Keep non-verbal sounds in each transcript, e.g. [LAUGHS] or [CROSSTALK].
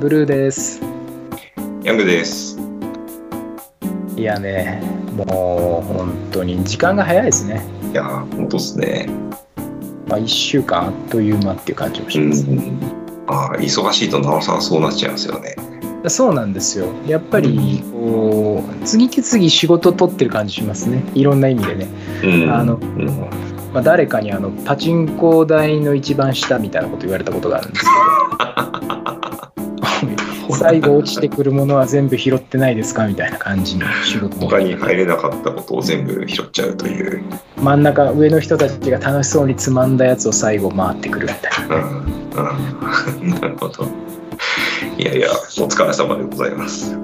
ブルーです。ヤングです。いやね、もう本当に時間が早いですね。いやー、本当っすね。まあ、1週間あっという間っていう感じもしうます。ん。ああ、忙しいとなおさらそうなっちゃいますよね。そうなんですよ。やっぱりこう次々仕事取ってる感じしますね。いろんな意味でね。うん。あのうん、まあ、誰かにあのパチンコ台の一番下みたいなこと言われたことがあるんですけど [LAUGHS] 最後落ちてくるものは全部拾ってないですかみたいな感じの仕事他に入れなかったことを全部拾っちゃうという。真ん中上の人たちが楽しそうにつまんだやつを最後回ってくるみたいなうん。うん。[LAUGHS] なるほど。いやいや、お疲れ様でございます。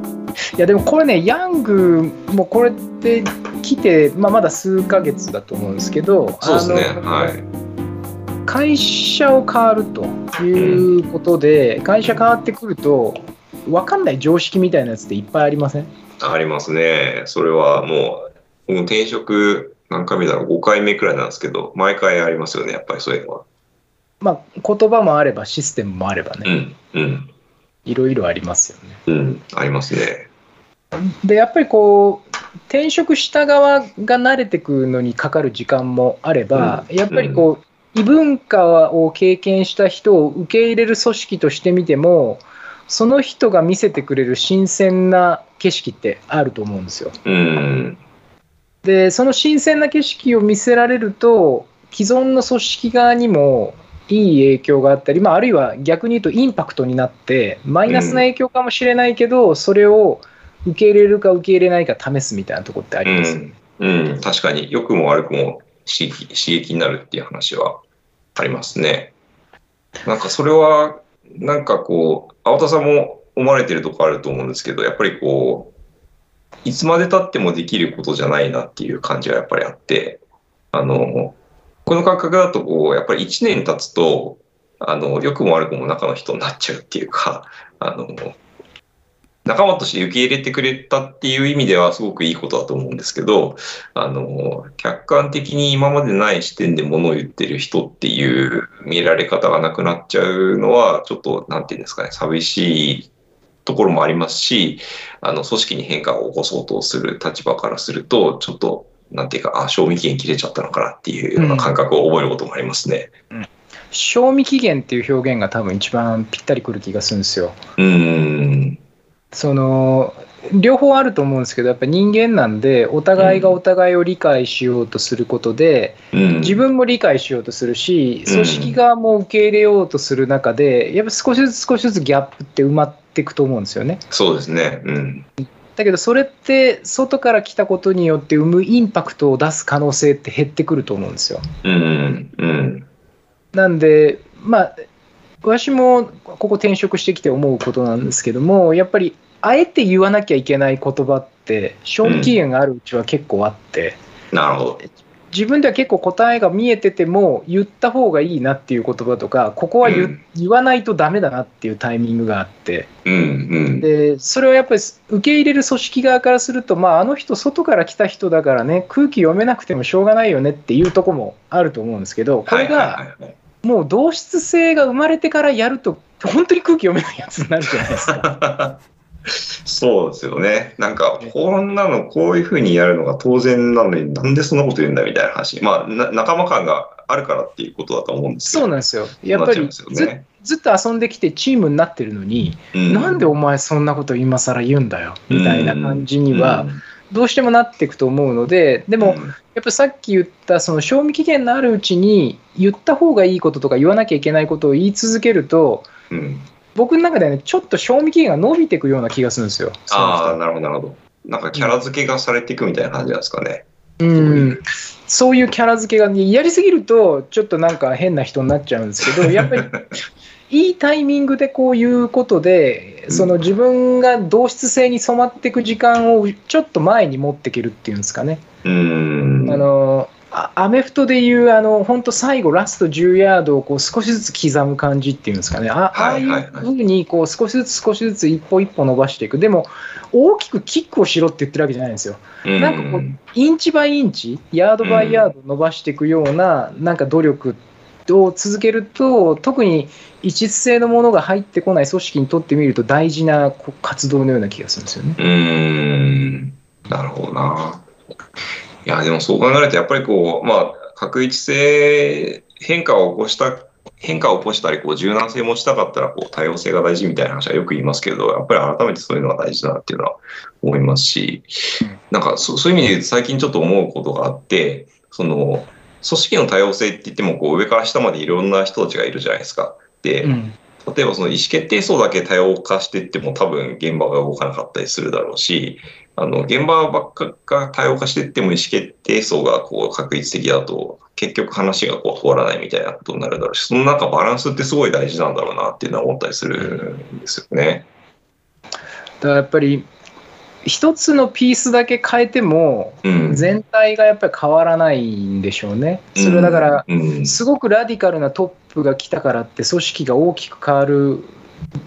いやでもこれねヤングもこれって来て、まあ、まだ数ヶ月だと思うんですけどそうですね。はい。会社を変わるということで、会社変わってくると分かんない常識みたいなやつっていっぱいありません？ありますね。それはもう、もう転職何回目だろう ?5 回目くらいなんですけど、毎回ありますよね、やっぱりそういうのは。まあ言葉もあればシステムもあればうねん。うん。いろいろありますよねうん。ありますね。でやっぱりこう転職した側が慣れてくのにかかる時間もあれば、うんやっぱりこう異文化を経験した人を受け入れる組織としてみてもその人が見せてくれる新鮮な景色ってあると思うんですよ。うん。でその新鮮な景色を見せられると既存の組織側にもいい影響があったり、まあ、あるいは逆に言うとインパクトになってマイナスな影響かもしれないけど、それを受け入れるか受け入れないか試すみたいなところってあります？よね。うん、確かに、良くも悪くも刺激刺激になるっていう話はありますね。なんかそれは、なんかこう、青田さんも思われてるとこあると思うんですけど、やっぱりこう、いつまでたってもできることじゃないなっていう感じはやっぱりあって、あの、この感覚だとこう、やっぱり1年経つと、あの、良くも悪くも中の人になっちゃうっていうか、あの、仲間として受け入れてくれたっていう意味ではすごくいいことだと思うんですけど、あの、客観的に今までない視点で物を言ってる人っていう見られ方がなくなっちゃうのは、ちょっと、なんていうんですかね、寂しいところもありますし、あの、組織に変化を起こそうとする立場からすると、ちょっと、なんていうか、あ、賞味期限切れちゃったのかなっていうような感覚を覚えることもありますね。賞味期限っていう表現が多分一番ぴったりくる気がするんですよ。うーん。その両方あると思うんですけどやっぱり人間なんでお互いがお互いを理解しようとすることで、うん。自分も理解しようとするしうん組織側も受け入れようとする中でやっぱ少しずつ少しずつギャップって埋まっていくと思うんですよね。そうですね。うん。だけどそれって外から来たことによって生むインパクトを出す可能性って減ってくると思うんですよ。うん。うん。なんでまあ私もここ転職してきて思うことなんですけどもやっぱりあえて言わなきゃいけない言葉って賞味期限があるうちは結構あって、なるほど。自分では結構答えが見えてても言った方がいいなっていう言葉とかここは言,、うん言わないとダメだなっていうタイミングがあってうん。うん。でそれをやっぱり受け入れる組織側からすると、まあ、あの人外から来た人だからね空気読めなくてもしょうがないよねっていうとこもあると思うんですけどこれがもう同質性が生まれてからやると本当に空気読めないやつになるじゃないですか。そうですよね。なんか、こんなのこういうふうにやるのが当然なのになんでそんなこと言うんだみたいな話。まあ、な仲間感があるからっていうことだと思うんですけど。そうなんですよ。やっぱりねずずっと遊んできてチームになってるのに、うんなんでお前そんなこと今更言うんだよみたいな感じにはうんどうしてもなっていくと思うので、でも、やっぱさっき言ったその賞味期限のあるうちに言った方がいいこととか言わなきゃいけないことを言い続けると、うん僕の中ではね、ちょっと賞味期限が伸びていくような気がするんですよ。ああ、なるほど、なるほど。なんかキャラ付けがされていくみたいな感じなんですかね。うん、そういうキャラ付けが、やりすぎると、ちょっとなんか変な人になっちゃうんですけど、やっぱりいいタイミングでこういうことで、その自分が同質性に染まっていく時間をちょっと前に持っていけるっていうんですかね。うん。あのあアメフトでいうあの本当最後ラスト10ヤードをこう少しずつ刻む感じっていうんですかね。ああいいうふうにこう少しずつ少しずつ一歩一歩伸ばしていく。でも大きくキックをしろって言ってるわけじゃないんですよ。うん。なんかこうインチバイインチヤードバイヤード伸ばしていくようななんか努力を続けると、特に一致性のものが入ってこない組織にとってみると大事な活動のような気がするんですよね。うん、なるほどな。いや、でもそう考えると、やっぱりこう、まあ、確一性、変化を起こした、変化を起こしたり、こう、柔軟性持ちたかったら、こう、多様性が大事みたいな話はよく言いますけど、やっぱり改めてそういうのが大事だなっていうのは思いますし、なんかそそういう意味で最近ちょっと思うことがあって、その、組織の多様性って言っても、こう、上から下までいろんな人たちがいるじゃないですか。で、うん例えばその意思決定層だけ多様化していっても多分現場が動かなかったりするだろうし、あの現場ばっかが多様化していっても意思決定層がこう確一的だと結局話がこう通らないみたいなことになるだろうし、そのなんかバランスってすごい大事なんだろうなっていうのは思ったりするんですよね。だからやっぱり一つのピースだけ変えてもうん。全体がやっぱり変わらないんでしょうね。それはだからうん、すごくラディカルなトップが来たからって組織が大きく変わるっ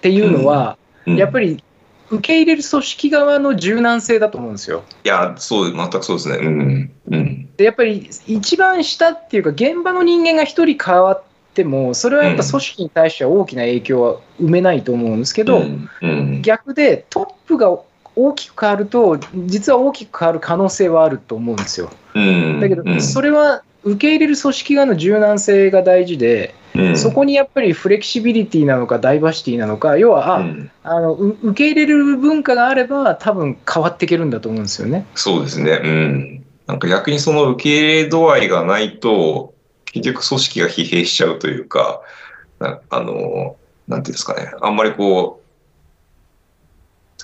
ていうのは、うんやっぱり受け入れる組織側の柔軟性だと思うんですよ。いや、そう、全くそうですね。うん。うん。でやっぱり一番下っていうか現場の人間が一人変わってもそれはやっぱ組織に対しては大きな影響は埋めないと思うんですけど、うん、うん。逆でトップが大きく変わると実は大きく変わる可能性はあると思うんですよ。うん。だけどうんそれは受け入れる組織側の柔軟性が大事で、うんそこにやっぱりフレキシビリティなのかダイバーシティなのか要はあ、うんあのう受け入れる文化があれば多分変わっていけるんだと思うんですよね。そうですね。うん。なんか逆にその受け入れ度合いがないと、結局組織が疲弊しちゃうというか、なあの、なんていうんですかね。あんまりこう、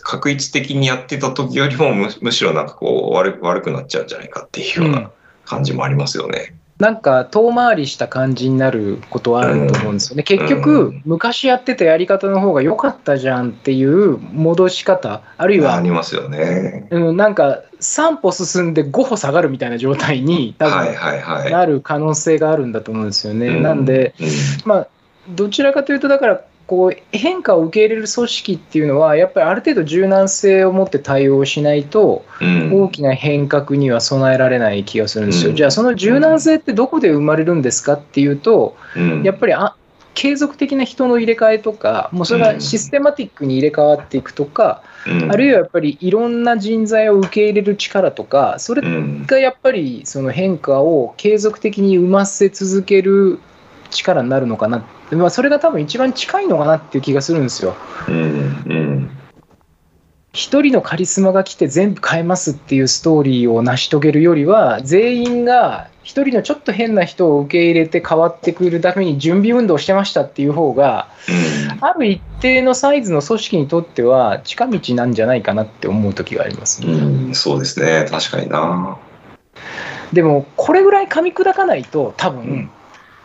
確一的にやってた時よりもむむしろなんかこう悪悪くなっちゃうんじゃないかっていうよううんな感じもありますよね。なんか遠回りした感じになることはあると思うんですよね。結う局ん、昔やってたやり方の方が良かったじゃんっていう戻し方、あるいはありますよね。うん、なんか3歩進んで5歩下がるみたいな状態に多はい分。なる可能性があるんだと思うんですよね。うんなんで、うんまあ、どちらかというと、だからこう変化を受け入れる組織っていうのは、やっぱりある程度柔軟性を持って対応しないと、うん。大きな変革には備えられない気がするんですよ。うん。じゃあ、その柔軟性ってどこで生まれるんですかっていうと、うん。やっぱりあ継続的な人の入れ替えとか、もうそれがシステマティックに入れ替わっていくとか、うん。あるいはやっぱりいろんな人材を受け入れる力とか、それうんがやっぱりその変化を継続的に生ませ続ける力になるのかな、まあ、それが多分一番近いのかなっていう気がするんですよ。うんうん一人のカリスマが来て全部変えますっていうストーリーを成し遂げるよりは、全員が一人のちょっと変な人を受け入れて変わってくるために準備運動してましたっていう方が、うんある一定のサイズの組織にとっては近道なんじゃないかなって思う時がありますね。うん、そうですね。確かにな。でもこれぐらい噛み砕かないと多分、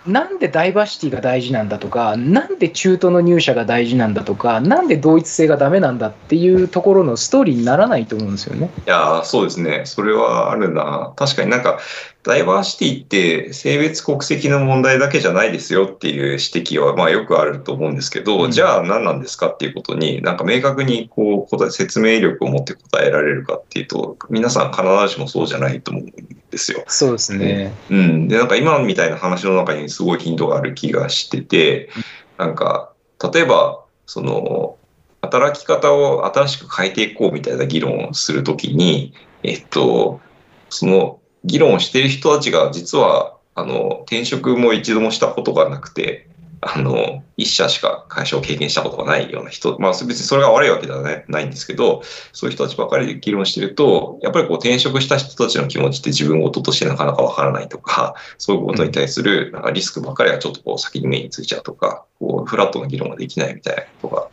なんでダイバーシティが大事なんだとかなんで中途の入社が大事なんだとかなんで同一性がダメなんだっていうところのストーリーにならないと思うんですよね。いや、そうですね。それはあるな。確かになんか、ダイバーシティって性別国籍の問題だけじゃないですよっていう指摘はまあよくあると思うんですけど、うんじゃあ何なんですかっていうことに、なんか明確にこう答え、説明力を持って答えられるかっていうと、皆さん必ずしもそうじゃないと思うんですよ。そうですね。うん。で、なんか今みたいな話の中にすごいヒントがある気がしてて、なんか、例えば、その、働き方を新しく変えていこうみたいな議論をするときに、えっと、その議論をしている人たちが実は、あの、転職も一度もしたことがなくて、あの、一社しか会社を経験したことがないような人、まあ別にそれが悪いわけではないないんですけど、そういう人たちばかりで議論してると、やっぱりこう転職した人たちの気持ちって自分事としてなかなかわからないとか、そういうことに対するなんかリスクばかりがちょっとこう先に目についちゃうとか、こうフラットな議論ができないみたいなことが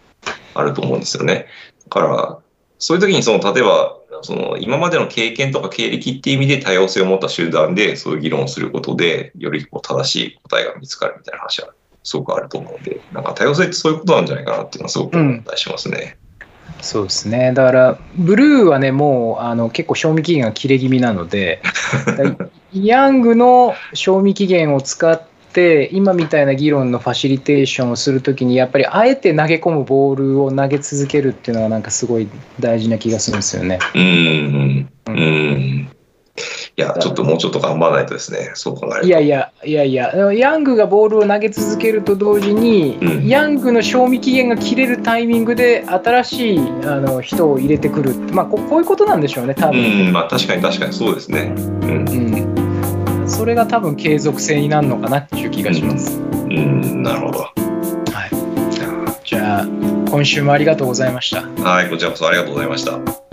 あると思うんですよね。だから、そういう時にその、例えば、その今までの経験とか経歴っていう意味で多様性を持った集団でそういう議論をすることで、よりこう正しい答えが見つかるみたいな話はすごくあると思うので、なんか多様性ってそういうことなんじゃないかなっていうのはすごく思ったりしますね。そうですね。だから、ブルーはね、もうあの結構賞味期限が切れ気味なので、[LAUGHS] だヤングの賞味期限を使って、今みたいな議論のファシリテーションをするときに、やっぱりあえて投げ込むボールを投げ続けるっていうのは、なんかすごい大事な気がするんですよね。うん、うん。うん。いいや、ちょっともうちょっと頑張らないとですね、そう考えると。いやいや、いやいや、ヤングがボールを投げ続けると同時に、うんヤングの賞味期限が切れるタイミングで新しいあの人を入れてくる、まあ、ここういうことなんでしょうね、多う分。ん、まあ確かに確かにそうですね。うん、うん、それが多分継続性になるのかなっていう気がします。うん、なるほど。はい、じゃあ、今週もありがとうございました。はい、こちらこそありがとうございました。